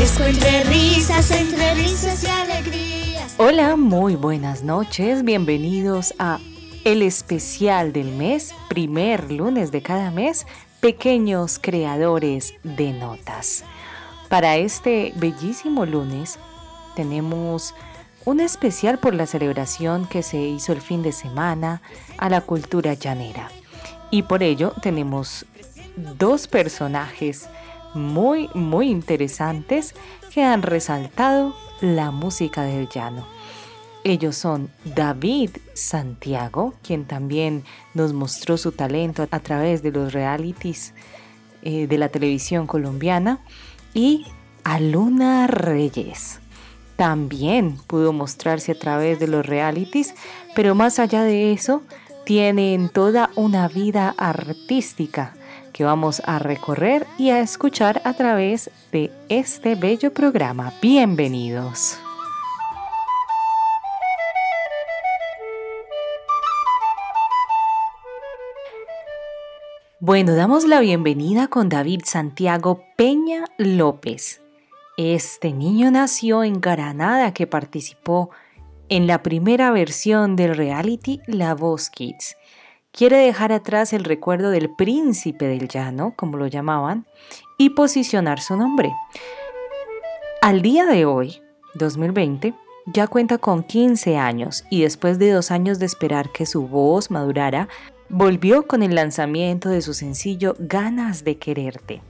Entre risas, entre risas y alegrías. Hola, muy buenas noches. Bienvenidos a el especial del mes, primer lunes de cada mes, pequeños creadores de notas. Para este bellísimo lunes tenemos un especial por la celebración que se hizo el fin de semana a la cultura llanera. Y por ello tenemos dos personajes muy, muy interesantes que han resaltado la música del llano. Ellos son David Santiago, quien también nos mostró su talento a través de los realities eh, de la televisión colombiana, y Aluna Reyes. También pudo mostrarse a través de los realities, pero más allá de eso, tienen toda una vida artística que vamos a recorrer y a escuchar a través de este bello programa. Bienvenidos. Bueno, damos la bienvenida con David Santiago Peña López. Este niño nació en Granada que participó en la primera versión del reality La Voz Kids quiere dejar atrás el recuerdo del príncipe del llano, como lo llamaban, y posicionar su nombre. Al día de hoy, 2020, ya cuenta con 15 años y después de dos años de esperar que su voz madurara, volvió con el lanzamiento de su sencillo Ganas de Quererte,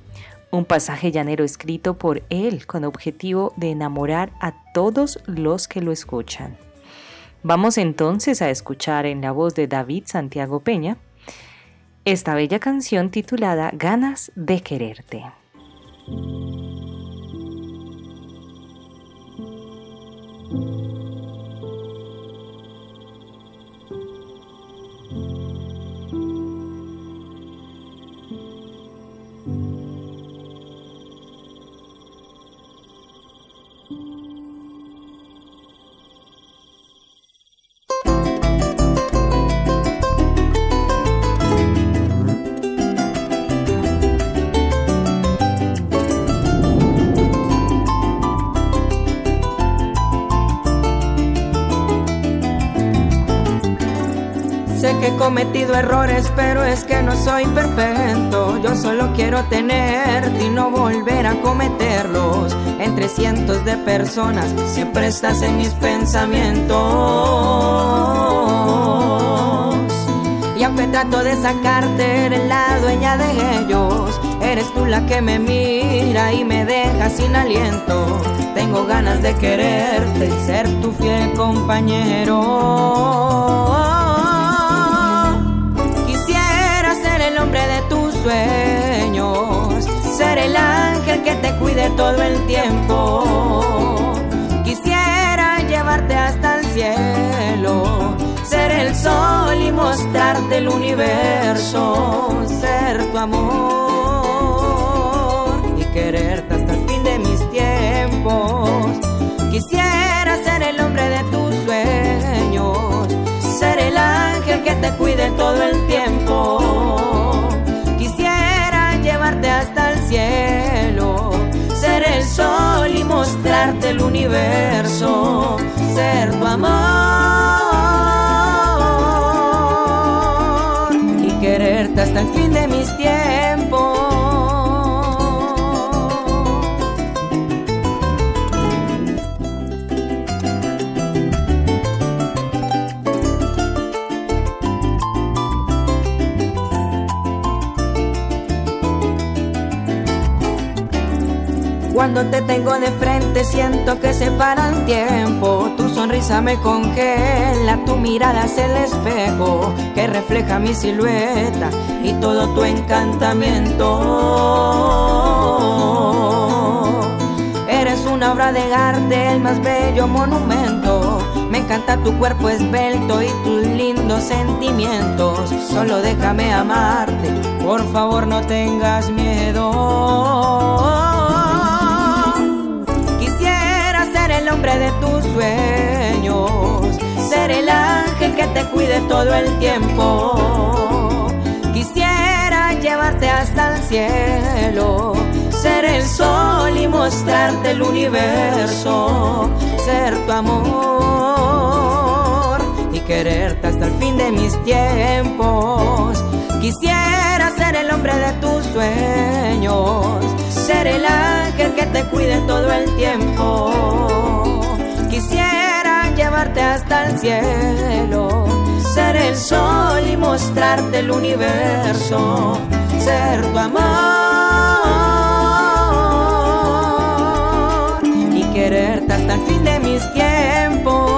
un pasaje llanero escrito por él con objetivo de enamorar a todos los que lo escuchan. Vamos entonces a escuchar en la voz de David Santiago Peña esta bella canción titulada Ganas de quererte. Cometido errores, pero es que no soy perfecto. Yo solo quiero tenerte y no volver a cometerlos. Entre cientos de personas, siempre estás en mis pensamientos. Y aunque trato de sacarte, eres la dueña de ellos. Eres tú la que me mira y me deja sin aliento. Tengo ganas de quererte y ser tu fiel compañero. Sueños, ser el ángel que te cuide todo el tiempo. Quisiera llevarte hasta el cielo, ser el sol y mostrarte el universo, ser tu amor y quererte hasta el fin de mis tiempos. Quisiera ser el hombre de tus sueños, ser el ángel que te cuide todo el tiempo el universo, ser tu amor Cuando te tengo de frente siento que se para el tiempo. Tu sonrisa me congela, tu mirada es el espejo que refleja mi silueta y todo tu encantamiento. Eres una obra de arte, el más bello monumento. Me encanta tu cuerpo esbelto y tus lindos sentimientos. Solo déjame amarte, por favor no tengas miedo. Ángel que te cuide todo el tiempo. Quisiera llevarte hasta el cielo, ser el sol y mostrarte el universo, ser tu amor y quererte hasta el fin de mis tiempos. Quisiera ser el hombre de tus sueños, ser el ángel que te cuide todo el tiempo. Quisiera llevarte hasta el cielo, ser el sol y mostrarte el universo, ser tu amor hasta el fin de mis tiempos.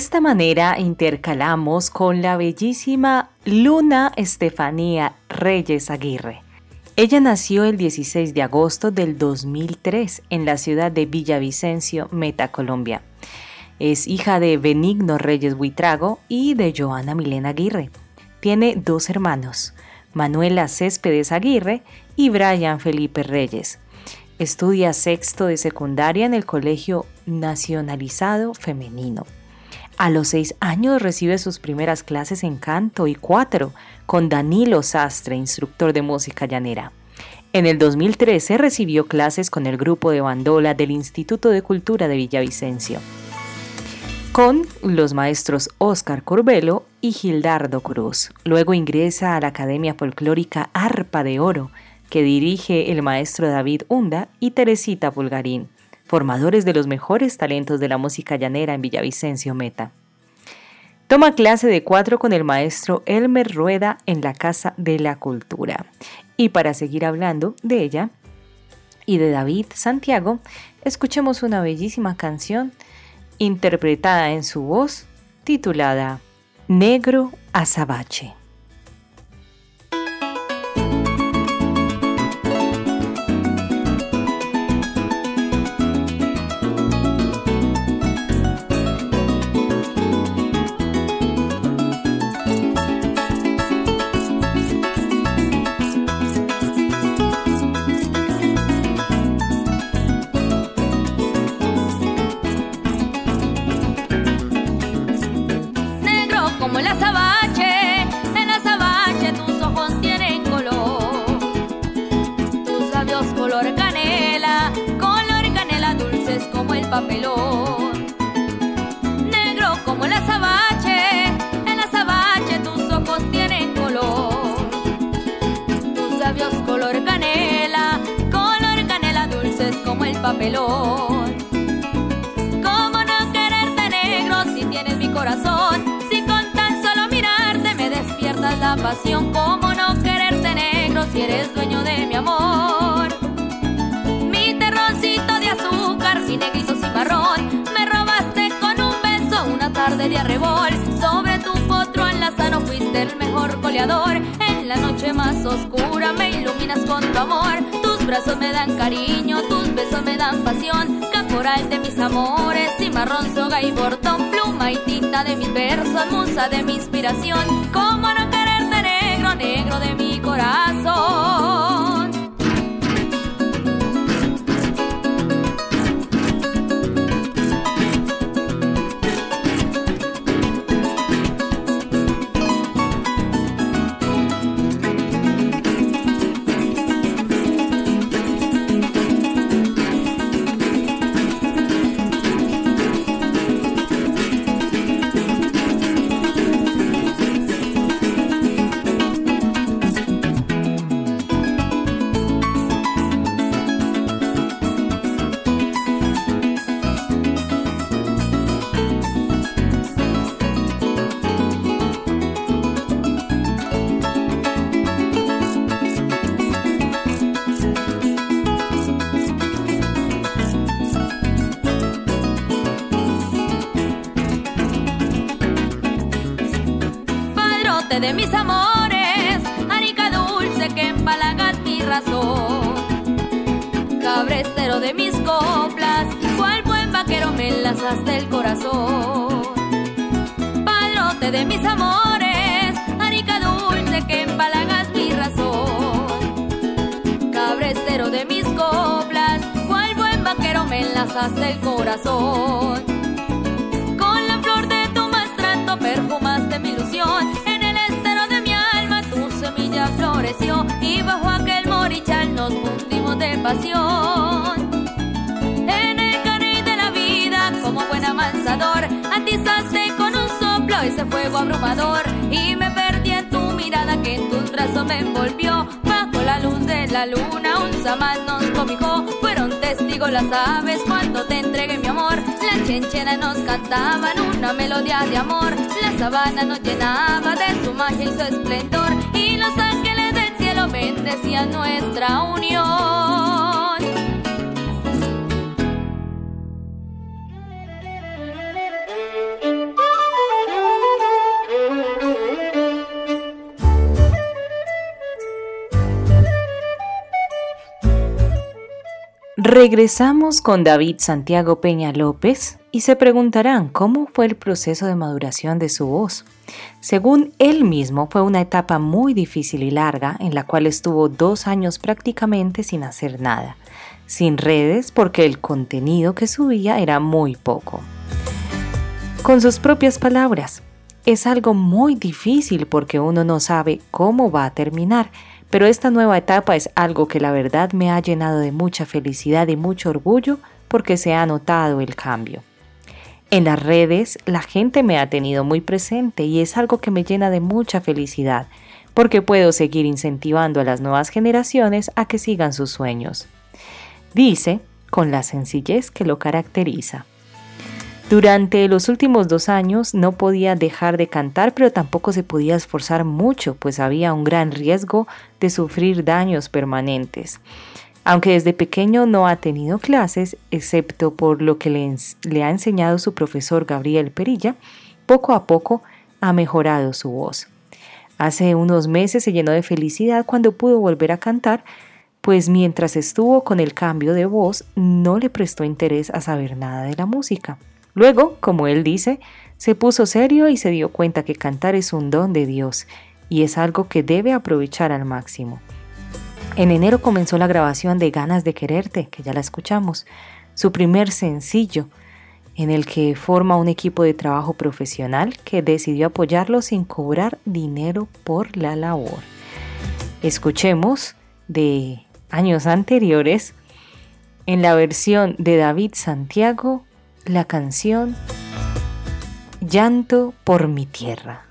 Esta manera intercalamos con la bellísima Luna Estefanía Reyes Aguirre. Ella nació el 16 de agosto del 2003 en la ciudad de Villavicencio, Meta, Colombia. Es hija de Benigno Reyes Buitrago y de Joana Milena Aguirre. Tiene dos hermanos, Manuela Céspedes Aguirre y Brian Felipe Reyes. Estudia sexto de secundaria en el Colegio Nacionalizado Femenino. A los seis años recibe sus primeras clases en canto y cuatro con Danilo Sastre, instructor de música llanera. En el 2013 recibió clases con el grupo de bandola del Instituto de Cultura de Villavicencio, con los maestros Óscar Corbelo y Gildardo Cruz. Luego ingresa a la Academia Folclórica Arpa de Oro, que dirige el maestro David Hunda y Teresita Pulgarín formadores de los mejores talentos de la música llanera en Villavicencio Meta. Toma clase de cuatro con el maestro Elmer Rueda en la Casa de la Cultura. Y para seguir hablando de ella y de David Santiago, escuchemos una bellísima canción interpretada en su voz titulada Negro Azabache. En la noche más oscura me iluminas con tu amor. Tus brazos me dan cariño, tus besos me dan pasión. Caporal de mis amores, cimarrón, soga y bordón, pluma y tinta de mis versos, musa de mi inspiración. ¿Cómo no quererte negro, negro de mi corazón? De mis amores, anica dulce que empalagas mi razón, cabrestero de mis coplas destrozaste el corazón. Padrote de mis amores, arica dulce que empalagas mi razón. Cabrestero de mis coplas, cual buen vaquero me enlazaste el corazón. Con la flor de tu mastrato perfumaste mi ilusión. Pasión. En el caney de la vida, como buen amansador, atizaste con un soplo ese fuego abrumador y me perdí en tu mirada que en tus brazos me envolvió. Bajo la luz de la luna, un samán nos cobijó. Fueron testigos las aves cuando te entregué mi amor. La chenchena nos cantaban una melodía de amor. La sabana nos llenaba de su magia y su esplendor. Y los ángeles del cielo bendecían nuestra unión. Regresamos con David Santiago Peña López y se preguntarán cómo fue el proceso de maduración de su voz. Según él mismo, fue una etapa muy difícil y larga en la cual estuvo dos años prácticamente sin hacer nada, sin redes porque el contenido que subía era muy poco. Con sus propias palabras, es algo muy difícil porque uno no sabe cómo va a terminar pero esta nueva etapa es algo que la verdad me ha llenado de mucha felicidad y mucho orgullo porque se ha notado el cambio. En las redes la gente me ha tenido muy presente y es algo que me llena de mucha felicidad porque puedo seguir incentivando a las nuevas generaciones a que sigan sus sueños. Dice, con la sencillez que lo caracteriza. Durante los últimos dos años no podía dejar de cantar, pero tampoco se podía esforzar mucho, pues había un gran riesgo de sufrir daños permanentes. Aunque desde pequeño no ha tenido clases, excepto por lo que le, ha enseñado su profesor Gabriel Perilla, poco a poco ha mejorado su voz. Hace unos meses se llenó de felicidad cuando pudo volver a cantar, pues mientras estuvo con el cambio de voz no le prestó interés a saber nada de la música. Luego, como él dice, se puso serio y se dio cuenta que cantar es un don de Dios y es algo que debe aprovechar al máximo. En enero comenzó la grabación de Ganas de Quererte, que ya la escuchamos, su primer sencillo, en el que forma un equipo de trabajo profesional que decidió apoyarlo sin cobrar dinero por la labor. Escuchemos de años anteriores, en la versión de David Santiago, la canción Llanto por mi tierra.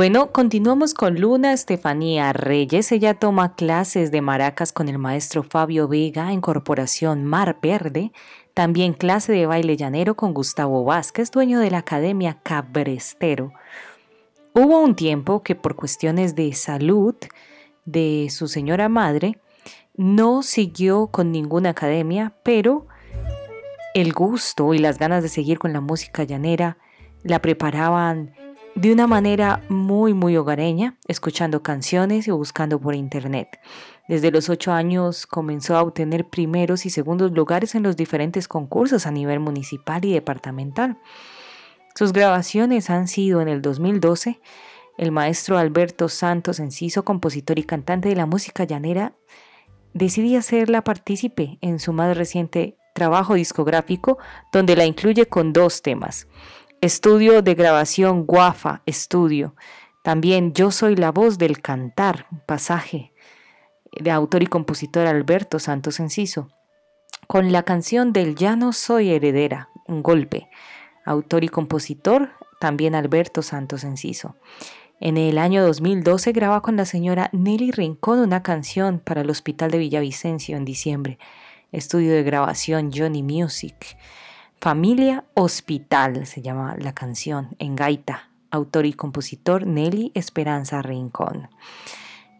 Bueno, continuamos con Luna Estefanía Reyes. Ella toma clases de maracas con el maestro Fabio Vega en Corporación Mar Verde. También clase de baile llanero con Gustavo Vázquez, dueño de la Academia Cabrestero. Hubo un tiempo que por cuestiones de salud de su señora madre, no siguió con ninguna academia, pero el gusto y las ganas de seguir con la música llanera la preparaban de una manera muy, muy hogareña, escuchando canciones y buscando por internet. Desde los ocho años comenzó a obtener primeros y segundos lugares en los diferentes concursos a nivel municipal y departamental. Sus grabaciones han sido en el 2012 el maestro Alberto Santos Enciso, compositor y cantante de la música llanera, decidí hacerla partícipe en su más reciente trabajo discográfico, donde la incluye con dos temas. Estudio de grabación Guafa Estudio. También Yo soy la voz del cantar, pasaje de autor y compositor Alberto Santos Enciso. Con la canción del Ya no soy heredera, un golpe. Autor y compositor también Alberto Santos Enciso. En el año 2012 graba con la señora Nelly Rincón una canción para el Hospital de Villavicencio en diciembre. Estudio de grabación Johnny Music. Familia Hospital se llama la canción en gaita, autor y compositor Nelly Esperanza Rincón.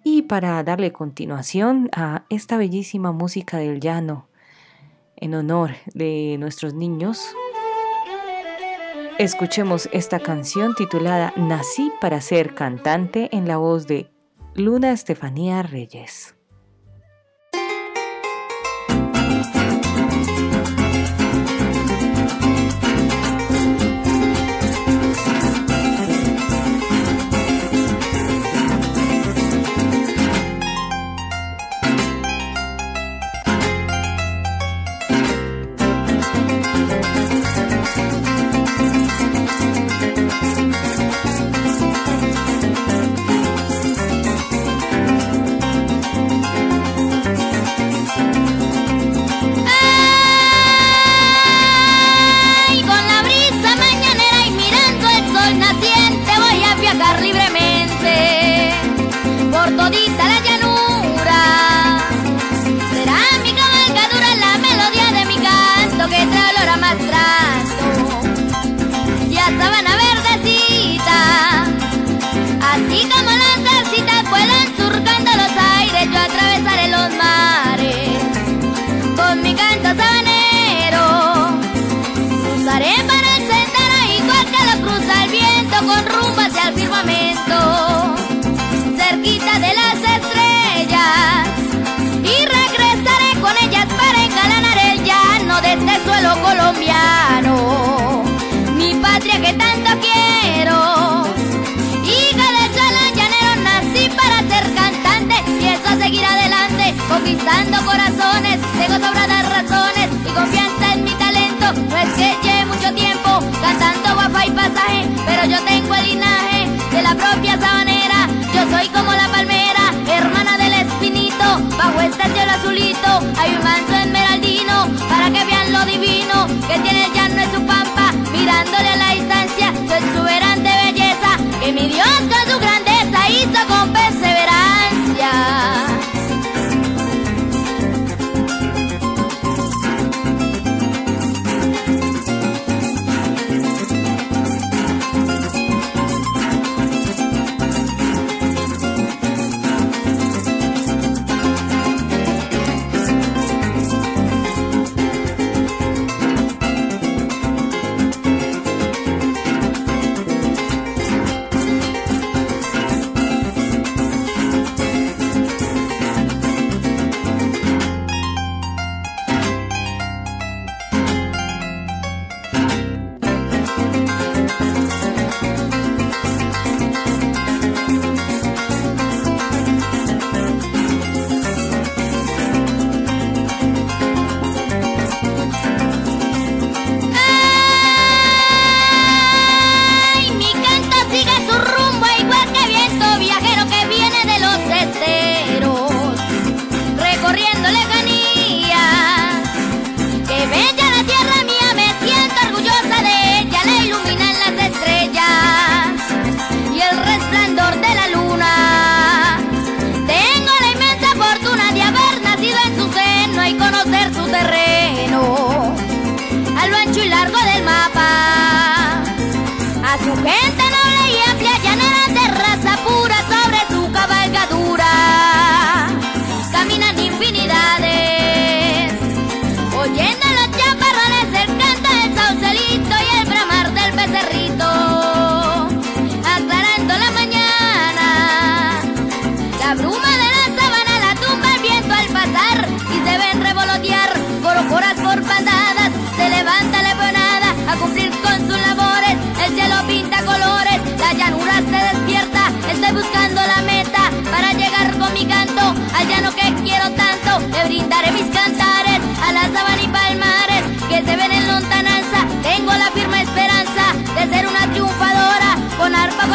Y para darle continuación a esta bellísima música del llano en honor de nuestros niños, escuchemos esta canción titulada Nací para ser cantante en la voz de Luna Estefanía Reyes. colombiano, mi patria que tanto quiero. Hija de Chalán Llanero nací para ser cantante y eso seguir adelante, conquistando corazones, tengo sobradas razones y confianza en mi talento, pues que llevo mucho tiempo cantando.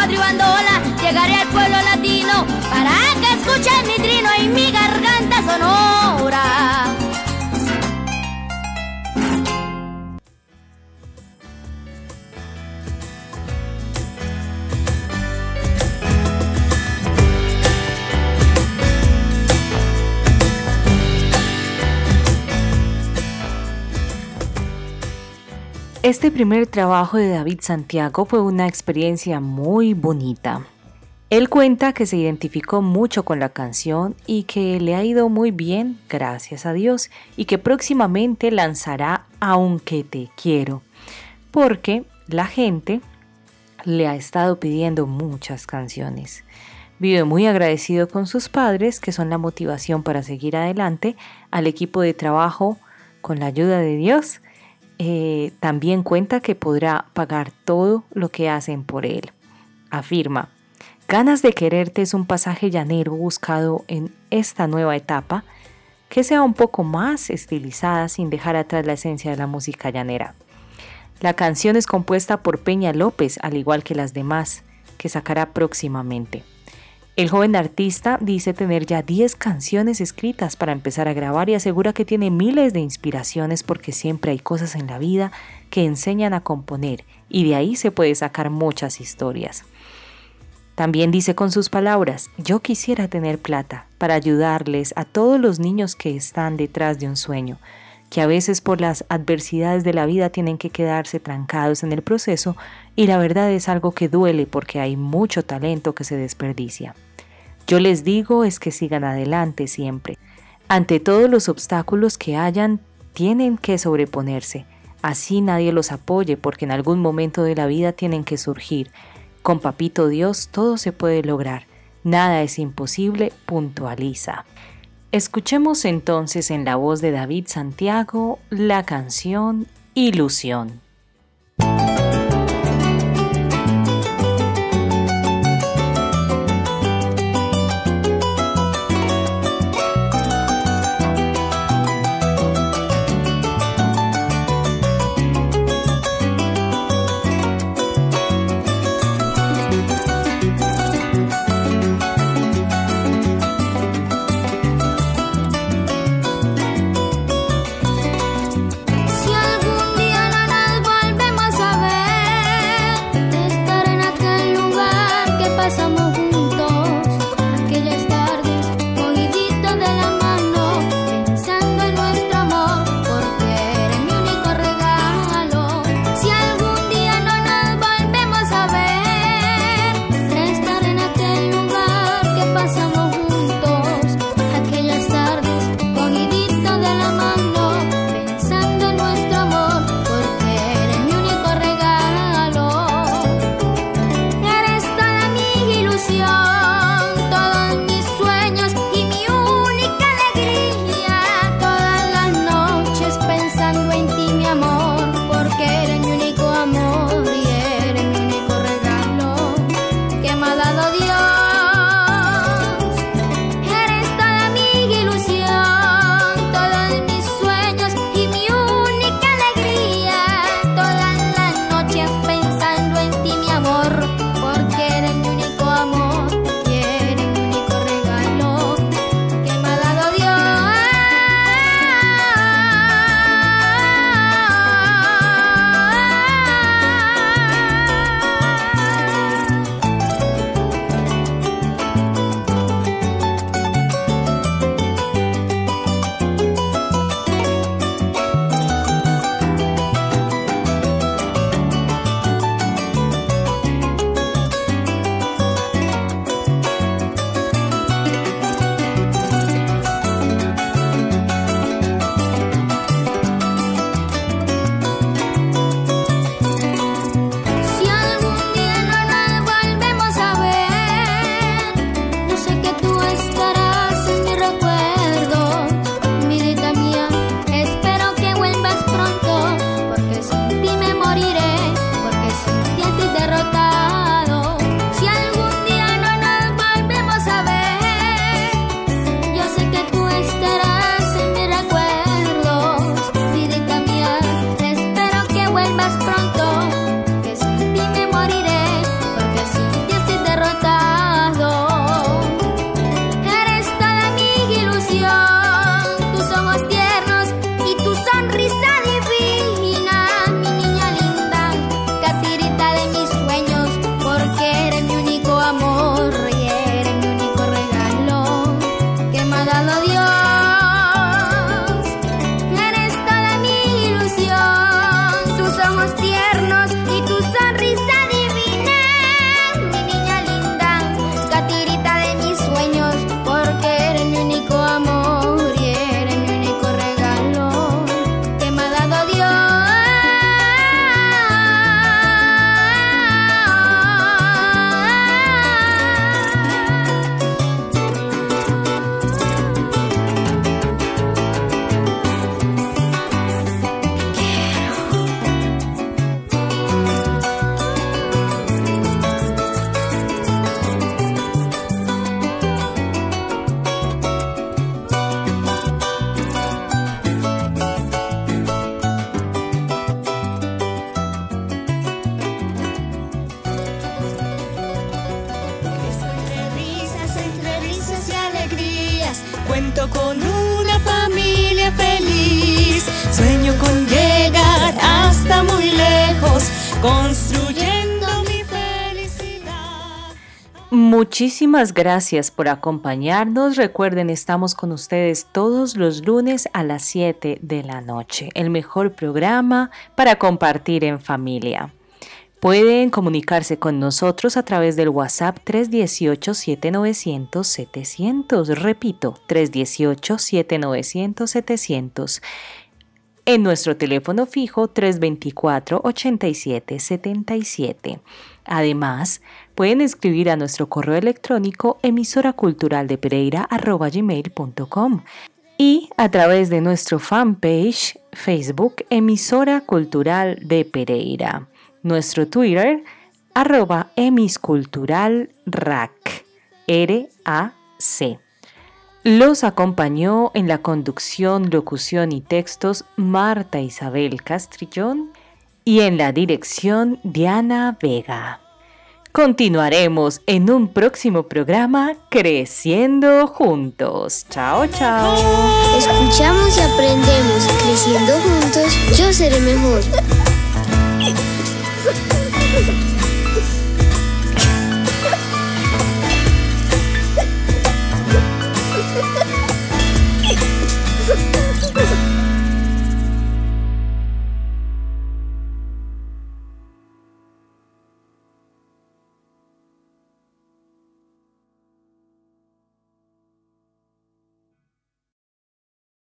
cuadro y bandola, llegaré al pueblo latino para que escuchen mi trino y mi garganta sonora. Este primer trabajo de David Santiago fue una experiencia muy bonita. Él cuenta que se identificó mucho con la canción y que le ha ido muy bien, gracias a Dios, y que próximamente lanzará Aunque te quiero, porque la gente le ha estado pidiendo muchas canciones. Vive muy agradecido con sus padres, que son la motivación para seguir adelante, al equipo de trabajo, con la ayuda de Dios, eh, también cuenta que podrá pagar todo lo que hacen por él. Afirma, ganas de quererte es un pasaje llanero buscado en esta nueva etapa que sea un poco más estilizada sin dejar atrás la esencia de la música llanera. La canción es compuesta por Peña López, al igual que las demás, que sacará próximamente. El joven artista dice tener ya 10 canciones escritas para empezar a grabar y asegura que tiene miles de inspiraciones porque siempre hay cosas en la vida que enseñan a componer y de ahí se puede sacar muchas historias. También dice con sus palabras, yo quisiera tener plata para ayudarles a todos los niños que están detrás de un sueño, que a veces por las adversidades de la vida tienen que quedarse trancados en el proceso y la verdad es algo que duele porque hay mucho talento que se desperdicia. Yo les digo es que sigan adelante siempre. Ante todos los obstáculos que hayan, tienen que sobreponerse. Así nadie los apoye porque en algún momento de la vida tienen que surgir. Con Papito Dios todo se puede lograr. Nada es imposible, puntualiza. Escuchemos entonces en la voz de David Santiago la canción Ilusión. Sueño con una familia feliz. Sueño con llegar hasta muy lejos, construyendo mi felicidad. Muchísimas gracias por acompañarnos. Recuerden, estamos con ustedes todos los lunes a las 7 de la noche. El mejor programa para compartir en familia. Pueden comunicarse con nosotros a través del WhatsApp 318-7900-700. Repito, 318-7900-700. En nuestro teléfono fijo 324-8777. Además, pueden escribir a nuestro correo electrónico emisora cultural de Pereira y a través de nuestro fanpage Facebook emisora cultural de Pereira nuestro Twitter, arroba emisculturalrac, R-A-C. Los acompañó en la conducción, locución y textos Marta Isabel Castrillón y en la dirección Diana Vega. Continuaremos en un próximo programa Creciendo Juntos. Chao, chao. Escuchamos y aprendemos. Creciendo juntos, yo seré mejor.